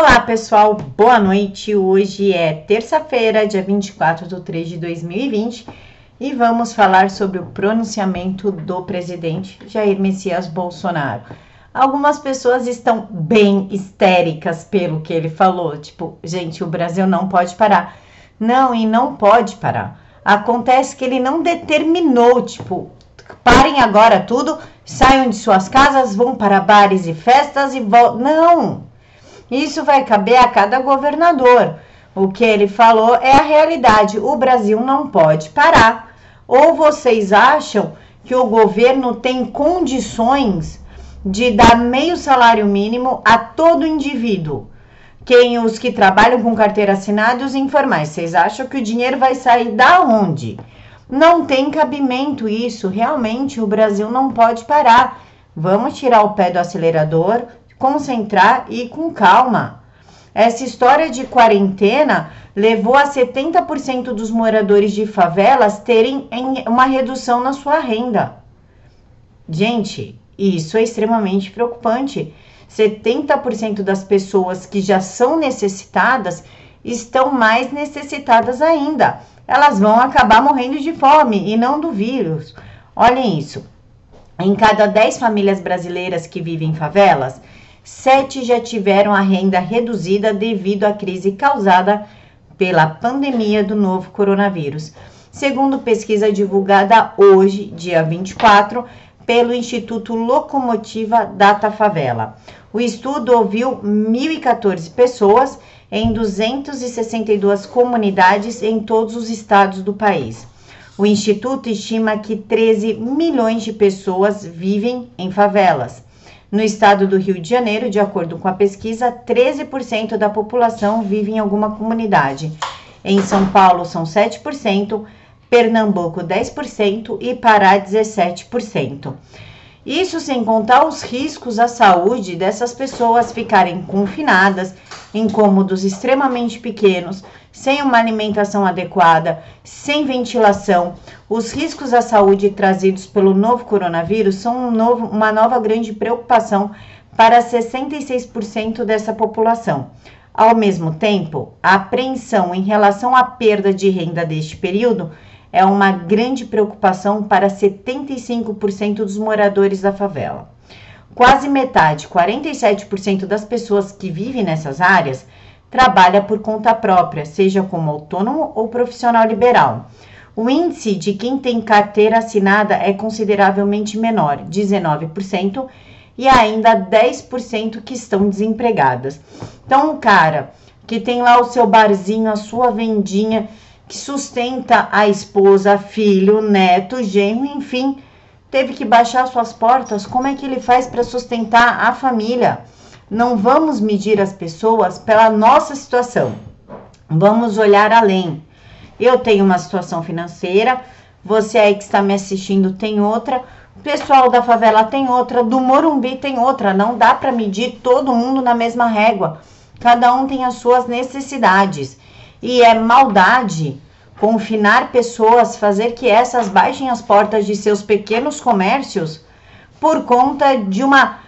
Olá pessoal, boa noite. Hoje é terça-feira, dia 24 de 3 de 2020 e vamos falar sobre o pronunciamento do presidente Jair Messias Bolsonaro. Algumas pessoas estão bem histéricas pelo que ele falou, tipo, gente, o Brasil não pode parar. Não, e não pode parar. Acontece que ele não determinou, tipo, parem agora tudo, saiam de suas casas, vão para bares e festas e voltam. Não! Isso vai caber a cada governador. O que ele falou é a realidade. O Brasil não pode parar. Ou vocês acham que o governo tem condições de dar meio salário mínimo a todo indivíduo? Quem os que trabalham com carteira assinada e os informais, vocês acham que o dinheiro vai sair da onde? Não tem cabimento isso. Realmente o Brasil não pode parar. Vamos tirar o pé do acelerador, concentrar e com calma. Essa história de quarentena levou a 70% dos moradores de favelas terem uma redução na sua renda. Gente, isso é extremamente preocupante. 70% das pessoas que já são necessitadas estão mais necessitadas ainda. Elas vão acabar morrendo de fome e não do vírus. Olhem isso. Em cada 10 famílias brasileiras que vivem em favelas, sete já tiveram a renda reduzida devido à crise causada pela pandemia do novo coronavírus. Segundo pesquisa divulgada hoje, dia 24, pelo Instituto Locomotiva Data Favela. O estudo ouviu 1.014 pessoas em 262 comunidades em todos os estados do país. O Instituto estima que 13 milhões de pessoas vivem em favelas. No estado do Rio de Janeiro, de acordo com a pesquisa, 13% da população vive em alguma comunidade. Em São Paulo, são 7%, Pernambuco, 10% e Pará, 17%. Isso sem contar os riscos à saúde dessas pessoas ficarem confinadas em cômodos extremamente pequenos, sem uma alimentação adequada, sem ventilação. Os riscos à saúde trazidos pelo novo coronavírus são um novo, uma nova grande preocupação para 66% dessa população. Ao mesmo tempo, a apreensão em relação à perda de renda deste período é uma grande preocupação para 75% dos moradores da favela. Quase metade, 47% das pessoas que vivem nessas áreas, trabalha por conta própria, seja como autônomo ou profissional liberal. O índice de quem tem carteira assinada é consideravelmente menor, 19%, e ainda 10% que estão desempregadas. Então, o cara que tem lá o seu barzinho, a sua vendinha, que sustenta a esposa, filho, neto, genro, enfim, teve que baixar suas portas. Como é que ele faz para sustentar a família? Não vamos medir as pessoas pela nossa situação. Vamos olhar além. Eu tenho uma situação financeira, você aí que está me assistindo tem outra, pessoal da favela tem outra, do Morumbi tem outra. Não dá para medir todo mundo na mesma régua. Cada um tem as suas necessidades. E é maldade confinar pessoas, fazer que essas baixem as portas de seus pequenos comércios por conta de uma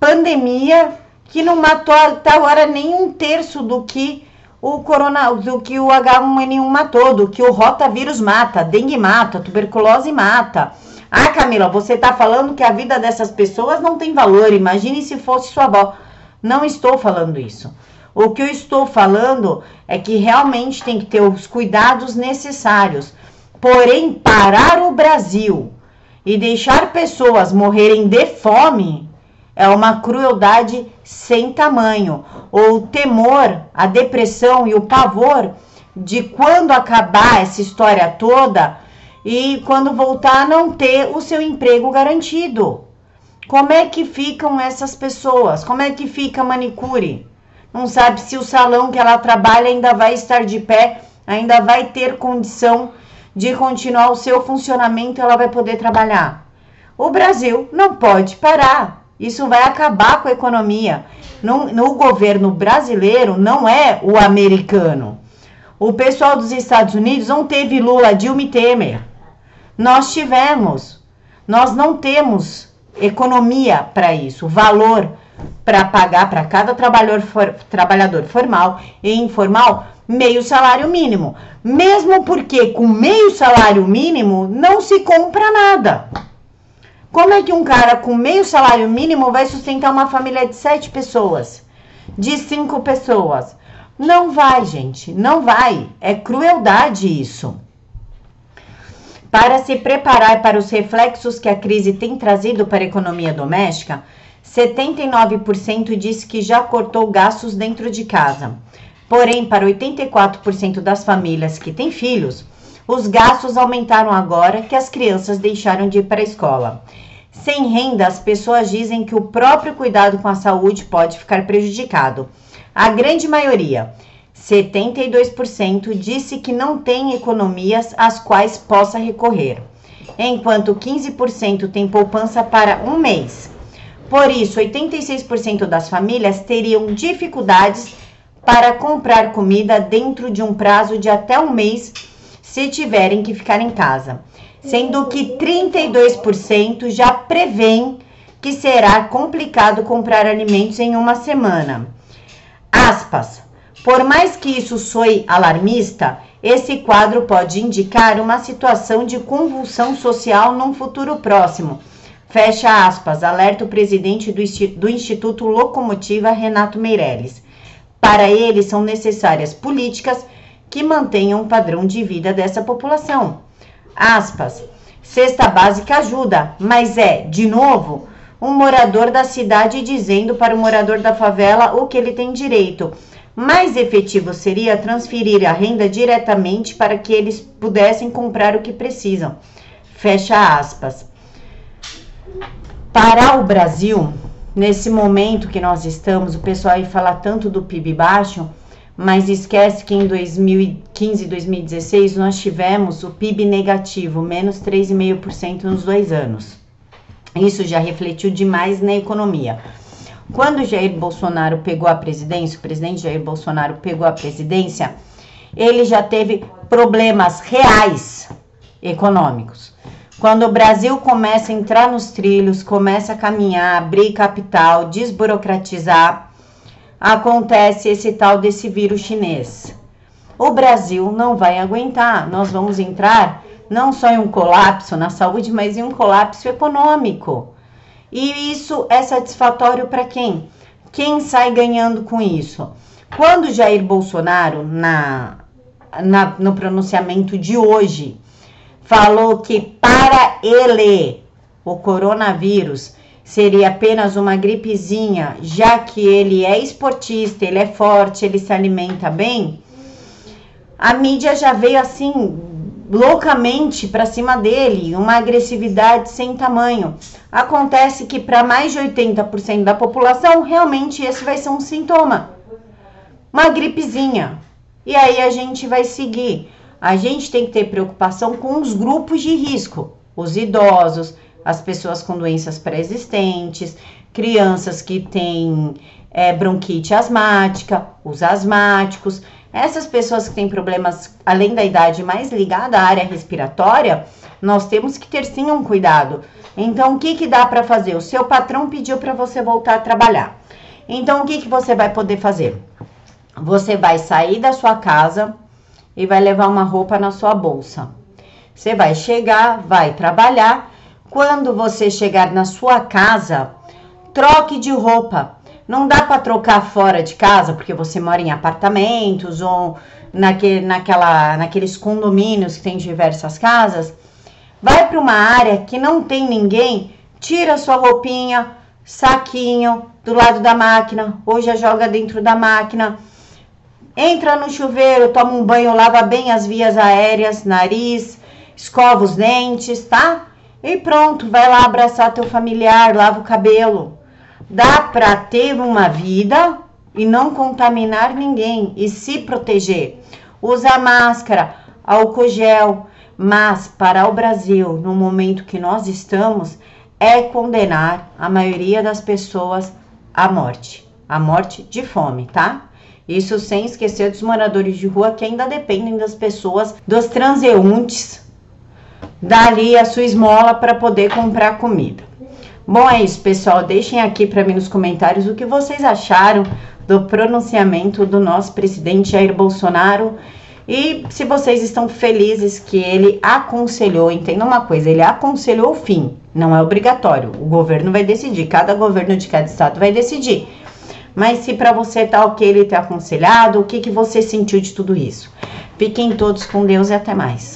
pandemia que não matou até agora nem um terço do que o corona, do que o H1N1 matou, do que o rotavírus mata, dengue mata, tuberculose mata. Ah, Camila, você está falando que a vida dessas pessoas não tem valor. Imagine se fosse sua avó. Não estou falando isso. O que eu estou falando é que realmente tem que ter os cuidados necessários. Porém, parar o Brasil e deixar pessoas morrerem de fome é uma crueldade sem tamanho. O temor, a depressão e o pavor de quando acabar essa história toda e quando voltar não ter o seu emprego garantido. Como é que ficam essas pessoas? Como é que fica a manicure? não sabe se o salão que ela trabalha ainda vai estar de pé, ainda vai ter condição de continuar o seu funcionamento, ela vai poder trabalhar. O Brasil não pode parar. Isso vai acabar com a economia. No, no governo brasileiro não é o americano. O pessoal dos Estados Unidos não teve Lula, Dilma e Temer. Nós tivemos. Nós não temos economia para isso, valor para pagar para cada trabalhador, for, trabalhador formal e informal meio salário mínimo. Mesmo porque com meio salário mínimo não se compra nada. Como é que um cara com meio salário mínimo vai sustentar uma família de sete pessoas? De cinco pessoas? Não vai, gente, não vai. É crueldade isso. Para se preparar para os reflexos que a crise tem trazido para a economia doméstica, 79% disse que já cortou gastos dentro de casa. Porém, para 84% das famílias que têm filhos, os gastos aumentaram agora que as crianças deixaram de ir para a escola. Sem renda, as pessoas dizem que o próprio cuidado com a saúde pode ficar prejudicado. A grande maioria, 72%, disse que não tem economias às quais possa recorrer, enquanto 15% tem poupança para um mês. Por isso, 86% das famílias teriam dificuldades para comprar comida dentro de um prazo de até um mês se tiverem que ficar em casa, sendo que 32% já prevêem que será complicado comprar alimentos em uma semana. Aspas. Por mais que isso soe alarmista, esse quadro pode indicar uma situação de convulsão social num futuro próximo Fecha aspas, alerta o presidente do Instituto Locomotiva, Renato Meirelles. Para ele, são necessárias políticas que mantenham o padrão de vida dessa população. Aspas, cesta básica ajuda, mas é, de novo, um morador da cidade dizendo para o morador da favela o que ele tem direito. Mais efetivo seria transferir a renda diretamente para que eles pudessem comprar o que precisam. Fecha aspas. Para o Brasil, nesse momento que nós estamos, o pessoal aí fala tanto do PIB baixo, mas esquece que em 2015 e 2016 nós tivemos o PIB negativo, menos 3,5% nos dois anos. Isso já refletiu demais na economia. Quando Jair Bolsonaro pegou a presidência, o presidente Jair Bolsonaro pegou a presidência, ele já teve problemas reais econômicos. Quando o Brasil começa a entrar nos trilhos, começa a caminhar, abrir capital, desburocratizar, acontece esse tal desse vírus chinês. O Brasil não vai aguentar. Nós vamos entrar não só em um colapso na saúde, mas em um colapso econômico. E isso é satisfatório para quem? Quem sai ganhando com isso? Quando Jair Bolsonaro, na, na, no pronunciamento de hoje, falou que para ele o coronavírus seria apenas uma gripezinha, já que ele é esportista, ele é forte, ele se alimenta bem, a mídia já veio assim loucamente para cima dele, uma agressividade sem tamanho. Acontece que para mais de 80% da população, realmente esse vai ser um sintoma. Uma gripezinha. E aí a gente vai seguir a gente tem que ter preocupação com os grupos de risco, os idosos, as pessoas com doenças pré-existentes, crianças que têm é, bronquite asmática, os asmáticos, essas pessoas que têm problemas além da idade mais ligada à área respiratória, nós temos que ter sim um cuidado. Então, o que, que dá para fazer? O seu patrão pediu para você voltar a trabalhar. Então, o que, que você vai poder fazer? Você vai sair da sua casa, e vai levar uma roupa na sua bolsa. Você vai chegar, vai trabalhar. Quando você chegar na sua casa, troque de roupa. Não dá para trocar fora de casa, porque você mora em apartamentos ou naque, naquela, naqueles condomínios que tem diversas casas. Vai para uma área que não tem ninguém, tira sua roupinha, saquinho do lado da máquina, ou já joga dentro da máquina Entra no chuveiro, toma um banho, lava bem as vias aéreas, nariz, escova os dentes, tá? E pronto, vai lá abraçar teu familiar, lava o cabelo. Dá para ter uma vida e não contaminar ninguém e se proteger. Usa máscara, álcool gel, mas para o Brasil, no momento que nós estamos, é condenar a maioria das pessoas à morte, à morte de fome, tá? Isso sem esquecer dos moradores de rua que ainda dependem das pessoas, dos transeuntes, dali a sua esmola para poder comprar comida. Bom, é isso, pessoal. Deixem aqui para mim nos comentários o que vocês acharam do pronunciamento do nosso presidente Jair Bolsonaro e se vocês estão felizes que ele aconselhou, entenda uma coisa, ele aconselhou o fim, não é obrigatório. O governo vai decidir, cada governo de cada estado vai decidir. Mas se para você tá ok ele ter aconselhado, o que, que você sentiu de tudo isso? Fiquem todos com Deus e até mais.